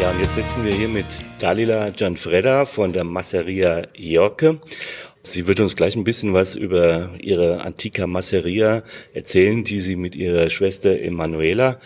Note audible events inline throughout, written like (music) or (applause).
Ja, und jetzt sitzen wir hier mit Dalila Gianfreda von der Masseria Jorke. Sie wird uns gleich ein bisschen was über ihre Antica Masseria erzählen, die sie mit ihrer Schwester Emanuela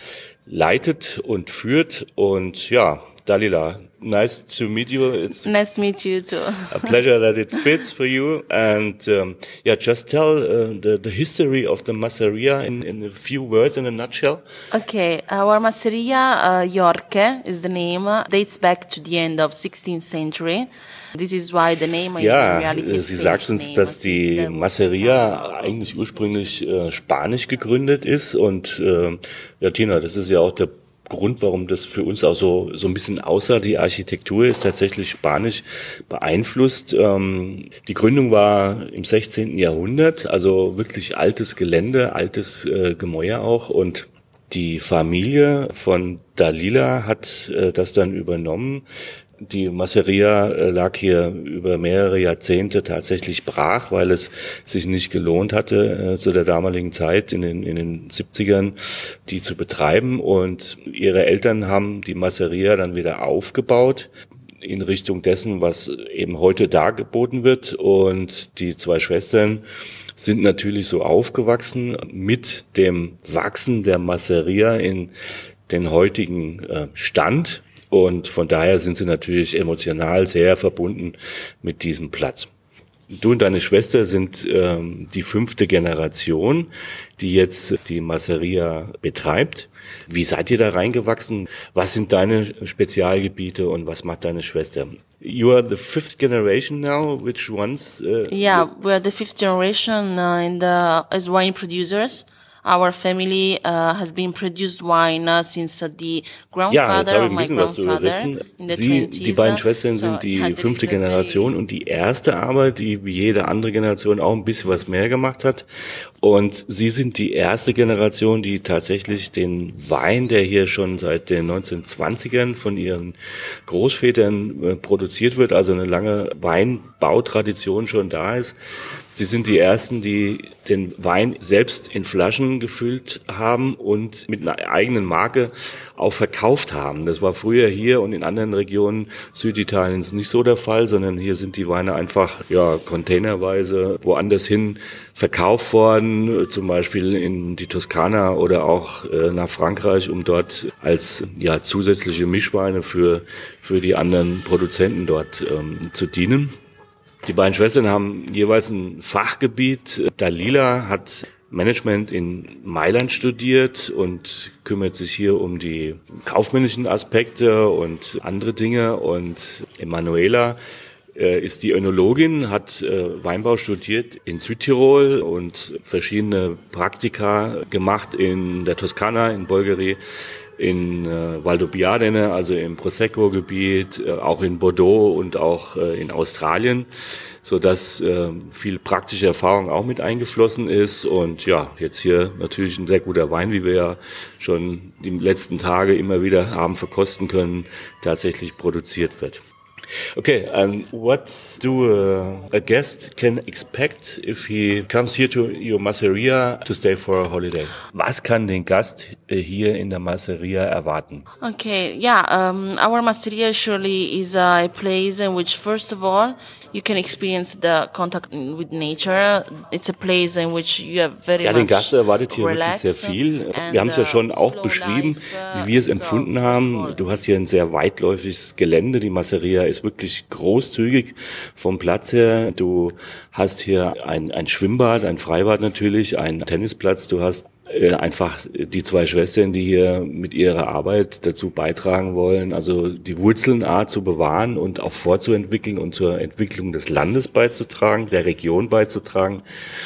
leitet und führt. Und ja, Dalila, nice to meet you. It's nice to meet you too. a pleasure that it fits for you. And um, yeah, just tell uh, the, the history of the Masseria in, in a few words, in a nutshell. Okay, our Masseria uh, Yorke is the name. Dates back to the end of 16th century. This is why the name is ja, in reality Sie sagt uns, dass die Masseria eigentlich ursprünglich äh, spanisch gegründet ist und äh, ja, Tina, das ist ja auch der Grund, warum das für uns auch so, so ein bisschen aussah. Die Architektur ist tatsächlich spanisch beeinflusst. Ähm, die Gründung war im 16. Jahrhundert, also wirklich altes Gelände, altes äh, Gemäuer auch und die Familie von Dalila hat äh, das dann übernommen. Die Masseria äh, lag hier über mehrere Jahrzehnte tatsächlich brach, weil es sich nicht gelohnt hatte, äh, zu der damaligen Zeit in den, in den 70ern, die zu betreiben. Und ihre Eltern haben die Masseria dann wieder aufgebaut in Richtung dessen, was eben heute dargeboten wird. Und die zwei Schwestern sind natürlich so aufgewachsen mit dem Wachsen der Masseria in den heutigen äh, Stand und von daher sind sie natürlich emotional sehr verbunden mit diesem Platz. Du und deine Schwester sind ähm, die fünfte Generation, die jetzt die Masseria betreibt. Wie seid ihr da reingewachsen? Was sind deine Spezialgebiete und was macht deine Schwester? You are the fifth generation now, which ones? Uh, yeah, we are the fifth generation uh, in the as wine producers. Our family uh, has been produced wine uh, since uh, the grandfather ja, of my grandfather in the Sie, 20s. die beiden Schwestern sind so die it had fünfte Generation und die erste aber, die wie jede andere Generation auch ein bisschen was mehr gemacht hat. Und Sie sind die erste Generation, die tatsächlich den Wein, der hier schon seit den 1920ern von ihren Großvätern äh, produziert wird, also eine lange Weinbautradition schon da ist. Sie sind die ersten, die den Wein selbst in Flaschen gefüllt haben und mit einer eigenen Marke auch verkauft haben. Das war früher hier und in anderen Regionen Süditaliens nicht so der Fall, sondern hier sind die Weine einfach ja containerweise woanders hin verkauft worden, zum Beispiel in die Toskana oder auch äh, nach Frankreich, um dort als ja zusätzliche Mischweine für für die anderen Produzenten dort ähm, zu dienen. Die beiden Schwestern haben jeweils ein Fachgebiet. Dalila hat Management in Mailand studiert und kümmert sich hier um die kaufmännischen Aspekte und andere Dinge. Und Emanuela äh, ist die Önologin, hat äh, Weinbau studiert in Südtirol und verschiedene Praktika gemacht in der Toskana, in Bolgheri, in äh, Valdobbiadene, also im Prosecco-Gebiet, äh, auch in Bordeaux und auch äh, in Australien, so dass äh, viel praktische Erfahrung auch mit eingeflossen ist und ja, jetzt hier natürlich ein sehr guter Wein, wie wir ja schon die letzten Tage immer wieder haben verkosten können, tatsächlich produziert wird. Okay, and what do uh, a guest can expect if he comes here to your Masseria to stay for a holiday? Was kann den Gast äh, hier in der Masseria erwarten? Okay, yeah, um, our Masseria surely is a place in which, first of all, you can experience the contact with nature. It's a place in which you have very Ja, den much Gast erwartet hier wirklich sehr viel. Wir haben es ja uh, schon auch slow beschrieben, uh, wie wir es empfunden haben. Du hast hier ein sehr weitläufiges Gelände. Die Masseria ist wirklich großzügig vom Platz her. Du hast hier ein, ein Schwimmbad, ein Freibad natürlich, einen Tennisplatz. Du hast einfach die zwei Schwestern, die hier mit ihrer Arbeit dazu beitragen wollen, also die Wurzelnart zu bewahren und auch vorzuentwickeln und zur Entwicklung des Landes beizutragen, der Region beizutragen.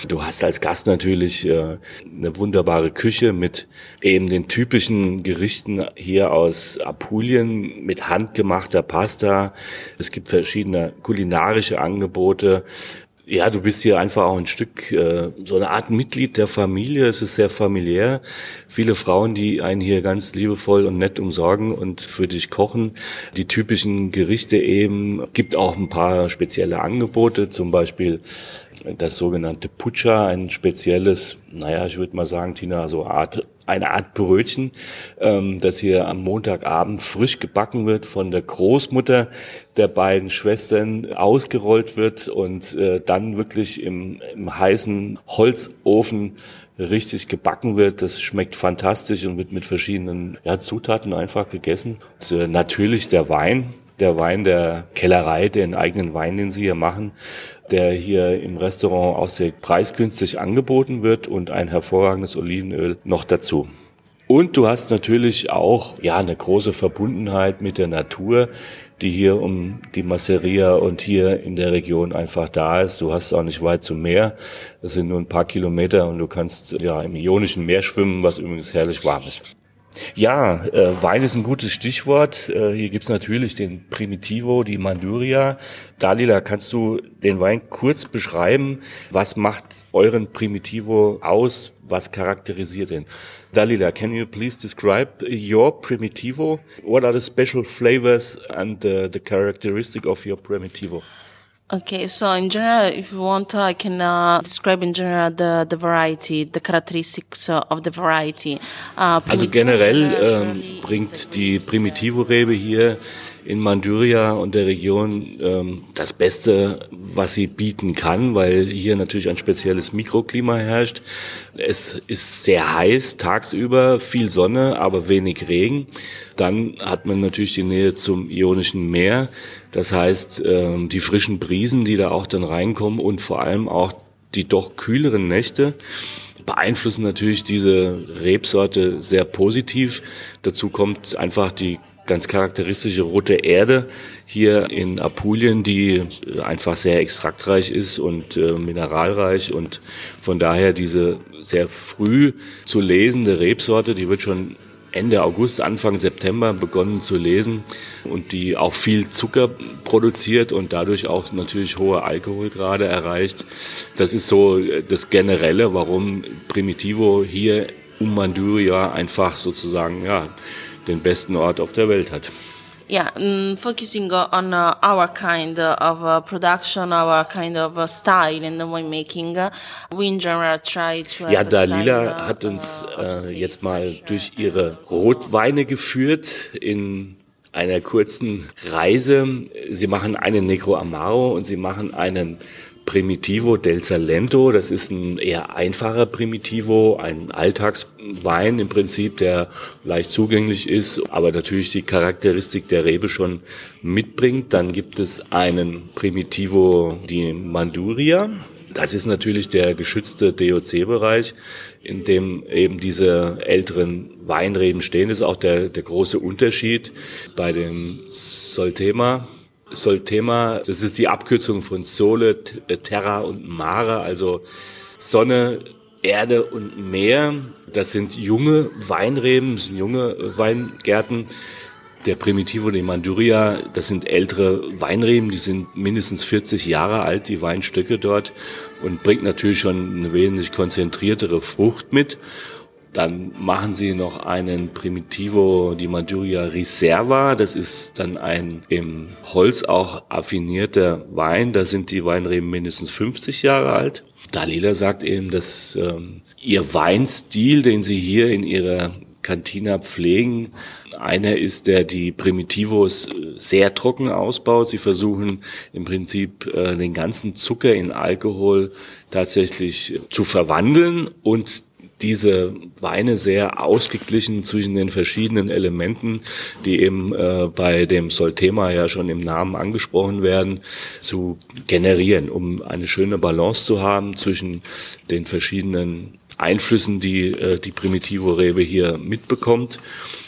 Du hast als Gast natürlich äh, eine wunderbare Küche mit eben den typischen Gerichten hier aus Apulien mit handgemachter Pasta. Es gibt verschiedene kulinarische Angebote. Ja, du bist hier einfach auch ein Stück, äh, so eine Art Mitglied der Familie. Es ist sehr familiär. Viele Frauen, die einen hier ganz liebevoll und nett umsorgen und für dich kochen. Die typischen Gerichte eben. Gibt auch ein paar spezielle Angebote, zum Beispiel das sogenannte Pucha, ein spezielles, naja, ich würde mal sagen, Tina, so Art eine Art Brötchen, ähm, das hier am Montagabend frisch gebacken wird von der Großmutter der beiden Schwestern ausgerollt wird und äh, dann wirklich im, im heißen Holzofen richtig gebacken wird. Das schmeckt fantastisch und wird mit verschiedenen ja, Zutaten einfach gegessen. Und, äh, natürlich der Wein, der Wein der Kellerei, den eigenen Wein, den sie hier machen, der hier im Restaurant auch sehr preisgünstig angeboten wird und ein hervorragendes Olivenöl noch dazu. Und du hast natürlich auch ja eine große Verbundenheit mit der Natur, die hier um die Masseria und hier in der Region einfach da ist. Du hast auch nicht weit zum Meer. Das sind nur ein paar Kilometer und du kannst ja im Ionischen Meer schwimmen, was übrigens herrlich warm ist. Ja, äh, Wein ist ein gutes Stichwort. Äh, hier gibt's natürlich den Primitivo, die Manduria. Dalila, kannst du den Wein kurz beschreiben? Was macht euren Primitivo aus? Was charakterisiert ihn? Dalila, can you please describe your Primitivo? What are the special flavors and uh, the characteristic of your Primitivo? Okay, so in general, if you want, I can uh, describe in general the, the variety, the characteristics uh, of the variety. Uh, also generell ähm, bringt die Primitivo-Rebe hier in Manduria und der Region ähm, das Beste, was sie bieten kann, weil hier natürlich ein spezielles Mikroklima herrscht. Es ist sehr heiß tagsüber, viel Sonne, aber wenig Regen. Dann hat man natürlich die Nähe zum Ionischen Meer. Das heißt, ähm, die frischen Brisen, die da auch dann reinkommen und vor allem auch die doch kühleren Nächte beeinflussen natürlich diese Rebsorte sehr positiv. Dazu kommt einfach die ganz charakteristische rote Erde hier in Apulien, die einfach sehr extraktreich ist und äh, mineralreich und von daher diese sehr früh zu lesende Rebsorte, die wird schon Ende August, Anfang September begonnen zu lesen und die auch viel Zucker produziert und dadurch auch natürlich hohe Alkoholgrade erreicht. Das ist so das Generelle, warum Primitivo hier um Manduria einfach sozusagen ja den besten Ort auf der Welt hat. Yeah, um, focusing on uh, our kind of uh, production, our kind of uh, style in the winemaking, we in general try to. Ja, Dalila uh, hat uns uh, jetzt mal durch ihre Rotweine geführt in einer kurzen Reise. Sie machen einen Negro Amaro und sie machen einen Primitivo del Salento. Das ist ein eher einfacher Primitivo, ein Alltagswein im Prinzip, der leicht zugänglich ist, aber natürlich die Charakteristik der Rebe schon mitbringt. Dann gibt es einen Primitivo di Manduria. Das ist natürlich der geschützte DOC-Bereich, in dem eben diese älteren Weinreben stehen. Das ist auch der, der große Unterschied bei dem Soltema Soltema, das ist die Abkürzung von Sole, äh, Terra und Mare, also Sonne, Erde und Meer. Das sind junge Weinreben, das sind junge Weingärten. Der Primitivo de Manduria, das sind ältere Weinreben, die sind mindestens 40 Jahre alt, die Weinstöcke dort, und bringt natürlich schon eine wesentlich konzentriertere Frucht mit. Dann machen sie noch einen Primitivo di Manduria Riserva. Das ist dann ein im Holz auch affinierter Wein. Da sind die Weinreben mindestens 50 Jahre alt. Dalila sagt eben, dass ähm, ihr Weinstil, den sie hier in ihrer Cantina pflegen. Einer ist, der die Primitivos sehr trocken ausbaut. Sie versuchen im Prinzip äh, den ganzen Zucker in Alkohol tatsächlich zu verwandeln und diese Weine sehr ausgeglichen zwischen den verschiedenen Elementen, die eben äh, bei dem Solthema ja schon im Namen angesprochen werden, zu generieren, um eine schöne Balance zu haben zwischen den verschiedenen Einflüssen, die äh, die Primitivo-Rebe hier mitbekommt.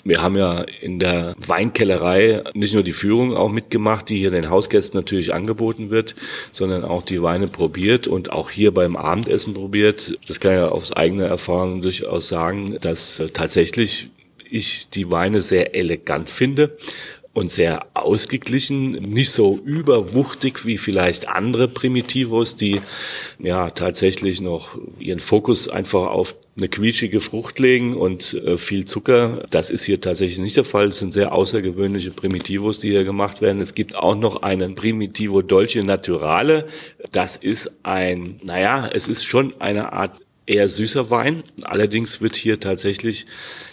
Wir haben ja in der Weinkellerei nicht nur die Führung auch mitgemacht, die hier den Hausgästen natürlich angeboten wird, sondern auch die Weine probiert und auch hier beim Abendessen probiert. Das kann ja aus eigener Erfahrung durchaus sagen, dass äh, tatsächlich ich die Weine sehr elegant finde und sehr ausgeglichen, nicht so überwuchtig wie vielleicht andere Primitivos, die ja tatsächlich noch ihren Fokus einfach auf eine quietschige Frucht legen und äh, viel Zucker. Das ist hier tatsächlich nicht der Fall. Es sind sehr außergewöhnliche Primitivos, die hier gemacht werden. Es gibt auch noch einen Primitivo Dolce Naturale. Das ist ein, naja, es ist schon eine Art eher süßer Wein. Allerdings wird hier tatsächlich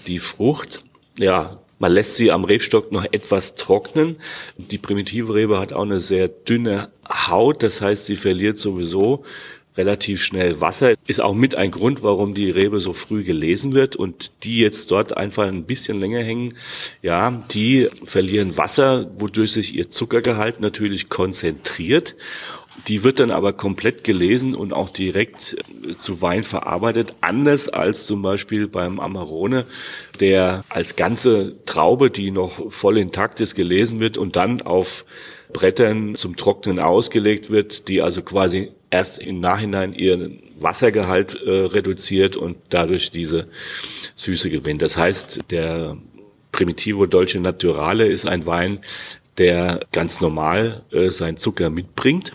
die Frucht ja, man lässt sie am Rebstock noch etwas trocknen. Die primitive Rebe hat auch eine sehr dünne Haut, das heißt, sie verliert sowieso relativ schnell Wasser. Ist auch mit ein Grund, warum die Rebe so früh gelesen wird und die jetzt dort einfach ein bisschen länger hängen. Ja, die verlieren Wasser, wodurch sich ihr Zuckergehalt natürlich konzentriert. Die wird dann aber komplett gelesen und auch direkt äh, zu Wein verarbeitet, anders als zum Beispiel beim Amarone, der als ganze Traube, die noch voll intakt ist, gelesen wird und dann auf Brettern zum Trocknen ausgelegt wird, die also quasi erst im Nachhinein ihren Wassergehalt äh, reduziert und dadurch diese Süße gewinnt. Das heißt, der Primitivo Dolce Naturale ist ein Wein, der ganz normal äh, seinen Zucker mitbringt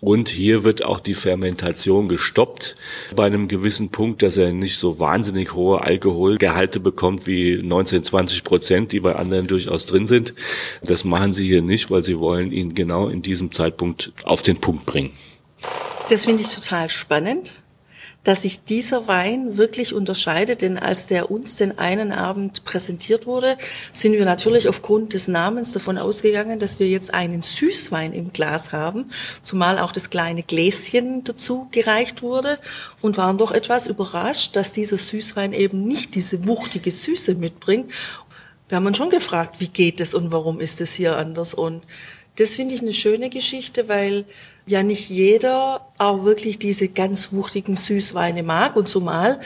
und hier wird auch die Fermentation gestoppt bei einem gewissen Punkt, dass er nicht so wahnsinnig hohe Alkoholgehalte bekommt wie 19, 20 Prozent, die bei anderen durchaus drin sind. Das machen sie hier nicht, weil sie wollen ihn genau in diesem Zeitpunkt auf den Punkt bringen. Das finde ich total spannend dass sich dieser Wein wirklich unterscheidet, denn als der uns den einen Abend präsentiert wurde, sind wir natürlich aufgrund des Namens davon ausgegangen, dass wir jetzt einen Süßwein im Glas haben, zumal auch das kleine Gläschen dazu gereicht wurde und waren doch etwas überrascht, dass dieser Süßwein eben nicht diese wuchtige Süße mitbringt. Wir haben uns schon gefragt, wie geht es und warum ist es hier anders und das finde ich eine schöne Geschichte, weil ja nicht jeder auch wirklich diese ganz wuchtigen Süßweine mag und zumal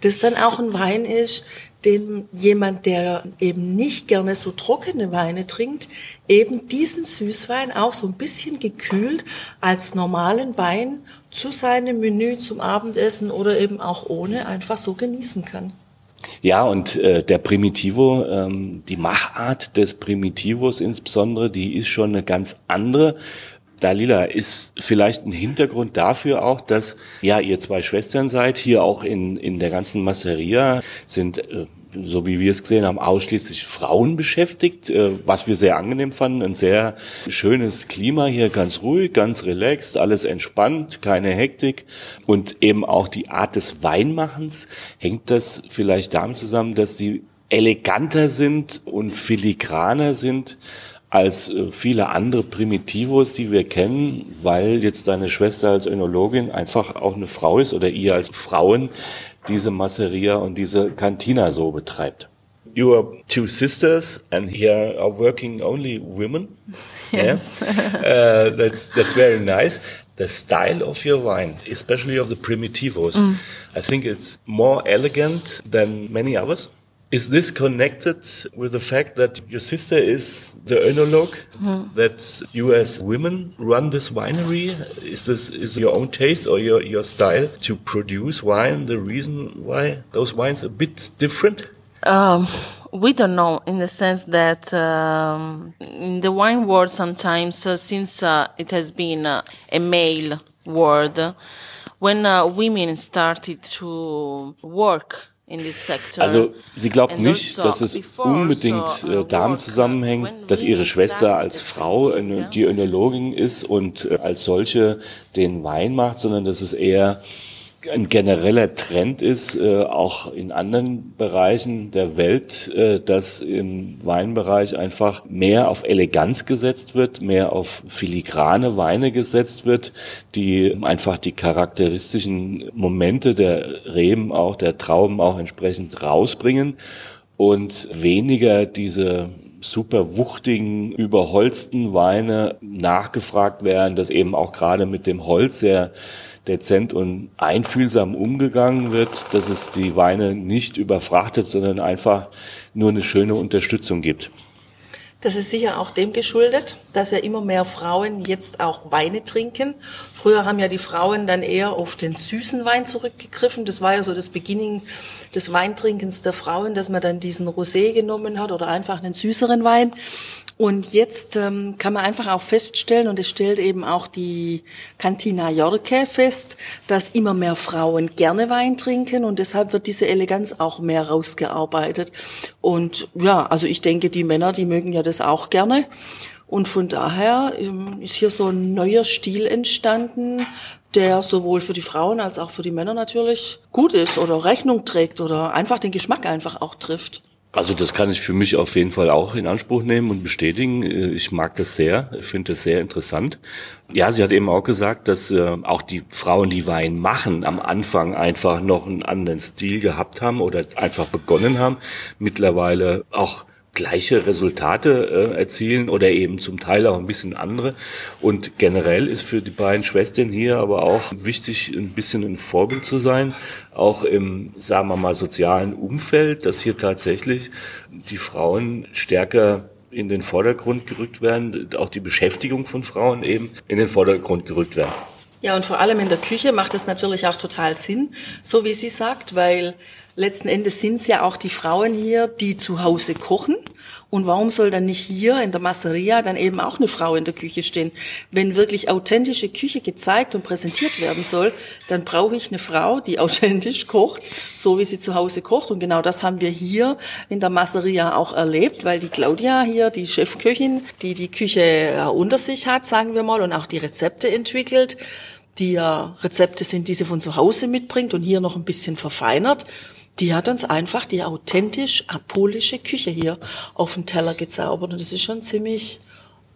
das dann auch ein Wein ist, den jemand, der eben nicht gerne so trockene Weine trinkt, eben diesen Süßwein auch so ein bisschen gekühlt als normalen Wein zu seinem Menü zum Abendessen oder eben auch ohne einfach so genießen kann. Ja, und äh, der Primitivo, ähm, die Machart des Primitivos insbesondere, die ist schon eine ganz andere. Dalila, ist vielleicht ein Hintergrund dafür auch, dass ja ihr zwei Schwestern seid, hier auch in, in der ganzen Masseria sind äh, so wie wir es gesehen haben, ausschließlich Frauen beschäftigt, äh, was wir sehr angenehm fanden. Ein sehr schönes Klima hier, ganz ruhig, ganz relaxed, alles entspannt, keine Hektik. Und eben auch die Art des Weinmachens, hängt das vielleicht damit zusammen, dass die eleganter sind und filigraner sind als äh, viele andere Primitivos, die wir kennen, weil jetzt deine Schwester als Önologin einfach auch eine Frau ist oder ihr als Frauen diese Masseria und diese Cantina so betreibt. You are two sisters, and here are working only women. (laughs) Yes, uh, that's that's very nice. The style of your wine, especially of the primitivos, mm. I think it's more elegant than many others. Is this connected with the fact that your sister is the enologue? Mm. That you as women run this winery? Is this is your own taste or your, your style to produce wine the reason why those wines are a bit different? Um, we don't know in the sense that um, in the wine world sometimes uh, since uh, it has been uh, a male world when uh, women started to work Also sie glaubt nicht, dass es unbedingt äh, damit zusammenhängt, dass ihre Schwester als Frau die Önologin ist und äh, als solche den Wein macht, sondern dass es eher ein genereller Trend ist, äh, auch in anderen Bereichen der Welt, äh, dass im Weinbereich einfach mehr auf Eleganz gesetzt wird, mehr auf filigrane Weine gesetzt wird, die einfach die charakteristischen Momente der Reben auch, der Trauben auch entsprechend rausbringen und weniger diese super wuchtigen, überholzten Weine nachgefragt werden, dass eben auch gerade mit dem Holz sehr dezent und einfühlsam umgegangen wird, dass es die Weine nicht überfrachtet, sondern einfach nur eine schöne Unterstützung gibt. Das ist sicher auch dem geschuldet, dass ja immer mehr Frauen jetzt auch Weine trinken. Früher haben ja die Frauen dann eher auf den süßen Wein zurückgegriffen. Das war ja so das Beginning des Weintrinkens der Frauen, dass man dann diesen Rosé genommen hat oder einfach einen süßeren Wein. Und jetzt ähm, kann man einfach auch feststellen, und es stellt eben auch die Cantina Jorke fest, dass immer mehr Frauen gerne Wein trinken und deshalb wird diese Eleganz auch mehr rausgearbeitet. Und ja, also ich denke, die Männer, die mögen ja das auch gerne. Und von daher ähm, ist hier so ein neuer Stil entstanden, der sowohl für die Frauen als auch für die Männer natürlich gut ist oder Rechnung trägt oder einfach den Geschmack einfach auch trifft. Also das kann ich für mich auf jeden Fall auch in Anspruch nehmen und bestätigen. Äh, ich mag das sehr, finde das sehr interessant. Ja, sie hat eben auch gesagt, dass äh, auch die Frauen, die Wein machen, am Anfang einfach noch einen anderen Stil gehabt haben oder einfach begonnen haben. Mittlerweile auch gleiche Resultate äh, erzielen oder eben zum Teil auch ein bisschen andere. Und generell ist für die beiden Schwestern hier aber auch wichtig, ein bisschen ein Vorbild zu sein, auch im, sagen wir mal, sozialen Umfeld, dass hier tatsächlich die Frauen stärker in den Vordergrund gerückt werden, auch die Beschäftigung von Frauen eben in den Vordergrund gerückt werden. Ja, und vor allem in der Küche macht es natürlich auch total Sinn, so wie sie sagt, weil letzten Endes sind es ja auch die Frauen hier, die zu Hause kochen. Und warum soll dann nicht hier in der Masseria dann eben auch eine Frau in der Küche stehen? Wenn wirklich authentische Küche gezeigt und präsentiert werden soll, dann brauche ich eine Frau, die (laughs) authentisch kocht, so wie sie zu Hause kocht. Und genau das haben wir hier in der Masseria auch erlebt, weil die Claudia hier, die Chefköchin, die die Küche äh, unter sich hat, sagen wir mal, und auch die Rezepte entwickelt, die ja Rezepte sind, die sie von zu Hause mitbringt und hier noch ein bisschen verfeinert die hat uns einfach die authentisch apolische Küche hier auf den Teller gezaubert. Und es ist schon ziemlich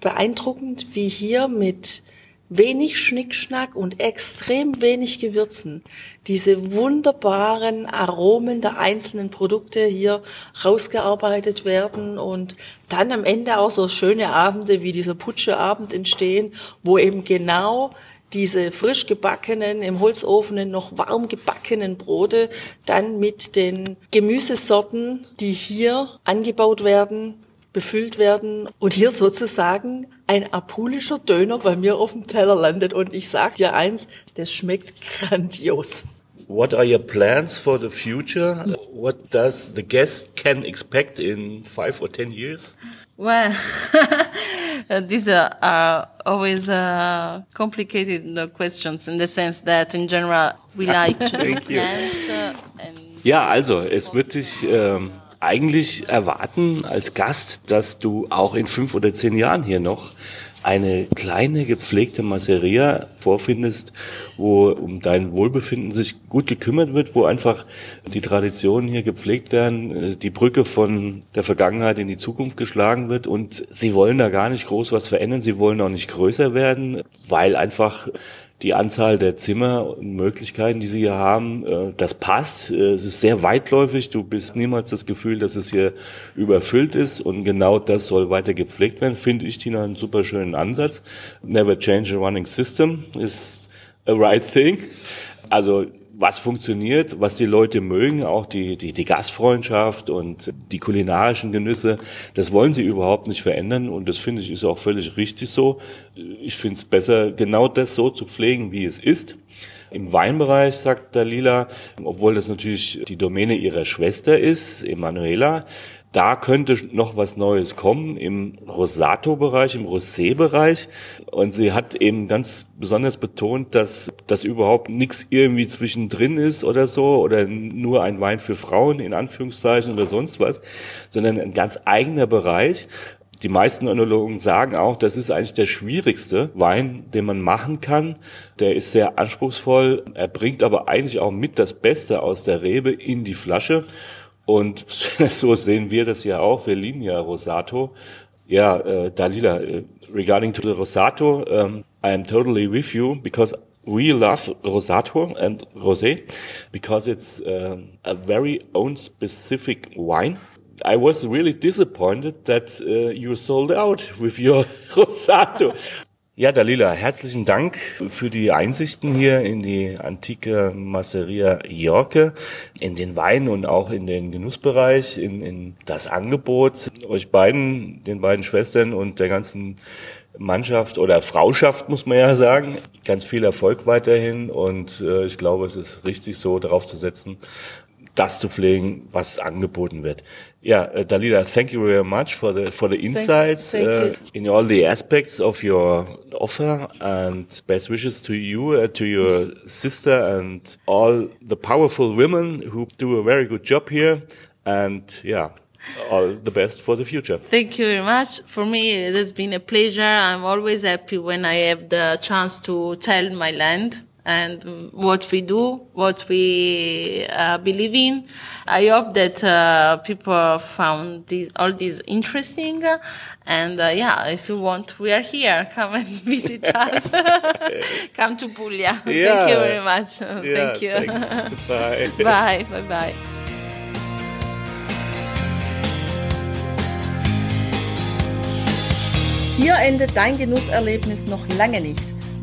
beeindruckend, wie hier mit wenig Schnickschnack und extrem wenig Gewürzen diese wunderbaren Aromen der einzelnen Produkte hier rausgearbeitet werden und dann am Ende auch so schöne Abende wie dieser Putscheabend entstehen, wo eben genau diese frisch gebackenen, im Holzofen noch warm gebackenen Brote dann mit den Gemüsesorten, die hier angebaut werden, befüllt werden und hier sozusagen ein apulischer Döner bei mir auf dem Teller landet. Und ich sag dir eins, das schmeckt grandios. What are your plans for the future? What does the guest can expect in five or ten years? Well, (laughs) these are always uh, complicated uh, questions in the sense that in general we (laughs) like to plans. Uh, ja, also es wird dich ähm, eigentlich erwarten als Gast, dass du auch in fünf oder zehn Jahren hier noch eine kleine gepflegte Masseria vorfindest, wo um dein Wohlbefinden sich gut gekümmert wird, wo einfach die Traditionen hier gepflegt werden, die Brücke von der Vergangenheit in die Zukunft geschlagen wird und sie wollen da gar nicht groß was verändern, sie wollen auch nicht größer werden, weil einfach die Anzahl der Zimmer und Möglichkeiten, die sie hier haben, äh, das passt. Äh, es ist sehr weitläufig. Du bist niemals das Gefühl, dass es hier überfüllt ist. Und genau das soll weiter gepflegt werden. Finde ich, Tina, einen super schönen Ansatz. Never change a running system is a right thing. Also was funktioniert, was die Leute mögen, auch die, die, die Gastfreundschaft und die kulinarischen Genüsse, das wollen sie überhaupt nicht verändern und das finde ich ist auch völlig richtig so. Ich finde es besser, genau das so zu pflegen, wie es ist. Im Weinbereich, sagt Dalila, obwohl das natürlich die Domäne ihrer Schwester ist, Emanuela, da könnte noch was Neues kommen im Rosato-Bereich, im Rosé-Bereich. Und sie hat eben ganz besonders betont, dass das überhaupt nichts irgendwie zwischendrin ist oder so oder nur ein Wein für Frauen in Anführungszeichen oder sonst was, sondern ein ganz eigener Bereich. Die meisten Önologen sagen auch, das ist eigentlich der schwierigste Wein, den man machen kann. Der ist sehr anspruchsvoll. Er bringt aber eigentlich auch mit das Beste aus der Rebe in die Flasche. Und (laughs) so sehen wir das ja auch. Wir lieben ja Rosato. Ja, äh, Dalila, uh, regarding to the Rosato, um, I am totally with you because we love Rosato and Rosé because it's uh, a very own specific wine. I was really disappointed that uh, you sold out with your (laughs) Rosato. Ja, Dalila, herzlichen Dank für die Einsichten hier in die antike Masseria Jorke, in den Wein und auch in den Genussbereich, in, in das Angebot euch beiden, den beiden Schwestern und der ganzen Mannschaft oder Frauschaft, muss man ja sagen. Ganz viel Erfolg weiterhin und äh, ich glaube, es ist richtig so, darauf zu setzen, das zu pflegen, was angeboten wird. Yeah, uh, Dalila, thank you very much for the for the insights thank uh, in all the aspects of your offer, and best wishes to you, uh, to your sister, and all the powerful women who do a very good job here. And yeah, all the best for the future. Thank you very much. For me, it has been a pleasure. I'm always happy when I have the chance to tell my land and what we do, what we uh, believe in. I hope that uh, people found this, all this interesting. And uh, yeah, if you want, we are here. (laughs) Come and visit us. (laughs) Come to Puglia. Yeah. (laughs) Thank you very much. Yeah, Thank you. thanks. Bye. bye. Bye. Bye. Hier endet dein Genusserlebnis noch lange nicht.